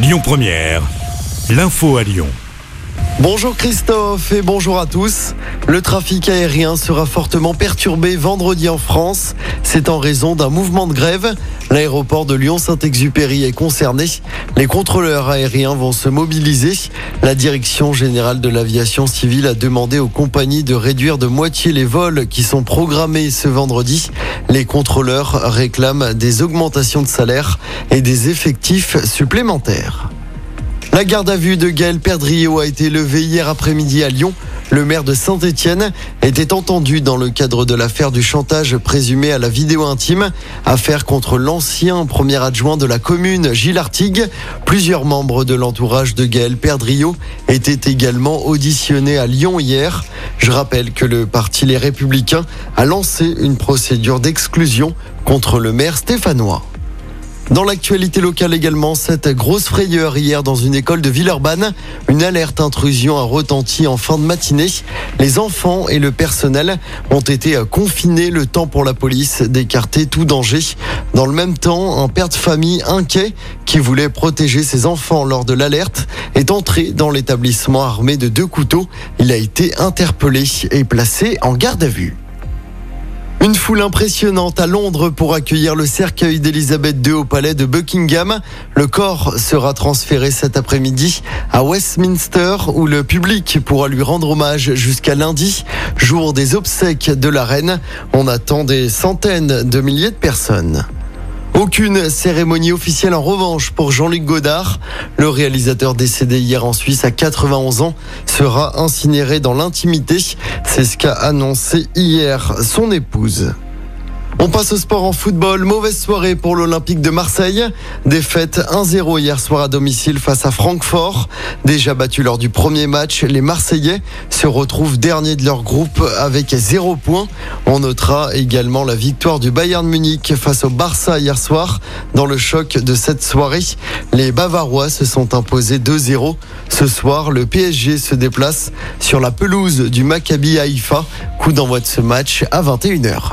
Lyon Première, l'info à Lyon. Bonjour Christophe et bonjour à tous. Le trafic aérien sera fortement perturbé vendredi en France. C'est en raison d'un mouvement de grève. L'aéroport de Lyon-Saint-Exupéry est concerné. Les contrôleurs aériens vont se mobiliser. La direction générale de l'aviation civile a demandé aux compagnies de réduire de moitié les vols qui sont programmés ce vendredi. Les contrôleurs réclament des augmentations de salaire et des effectifs supplémentaires. La garde à vue de Gaël Perdriau a été levée hier après-midi à Lyon. Le maire de Saint-Étienne était entendu dans le cadre de l'affaire du chantage présumé à la vidéo intime, affaire contre l'ancien premier adjoint de la commune, Gilles Artigue. Plusieurs membres de l'entourage de Gaël Perdriau étaient également auditionnés à Lyon hier. Je rappelle que le parti Les Républicains a lancé une procédure d'exclusion contre le maire stéphanois. Dans l'actualité locale également, cette grosse frayeur hier dans une école de Villeurbanne. Une alerte intrusion a retenti en fin de matinée. Les enfants et le personnel ont été confinés le temps pour la police d'écarter tout danger. Dans le même temps, un père de famille inquiet qui voulait protéger ses enfants lors de l'alerte est entré dans l'établissement armé de deux couteaux. Il a été interpellé et placé en garde à vue. Une foule impressionnante à Londres pour accueillir le cercueil d'Elisabeth II au palais de Buckingham. Le corps sera transféré cet après-midi à Westminster où le public pourra lui rendre hommage jusqu'à lundi, jour des obsèques de la reine. On attend des centaines de milliers de personnes. Aucune cérémonie officielle en revanche pour Jean-Luc Godard. Le réalisateur décédé hier en Suisse à 91 ans sera incinéré dans l'intimité. C'est ce qu'a annoncé hier son épouse. On passe au sport en football. Mauvaise soirée pour l'Olympique de Marseille. Défaite 1-0 hier soir à domicile face à Francfort. Déjà battu lors du premier match, les Marseillais se retrouvent derniers de leur groupe avec 0 points. On notera également la victoire du Bayern Munich face au Barça hier soir. Dans le choc de cette soirée, les Bavarois se sont imposés 2-0. Ce soir, le PSG se déplace sur la pelouse du Maccabi Haïfa. Coup d'envoi de ce match à 21h.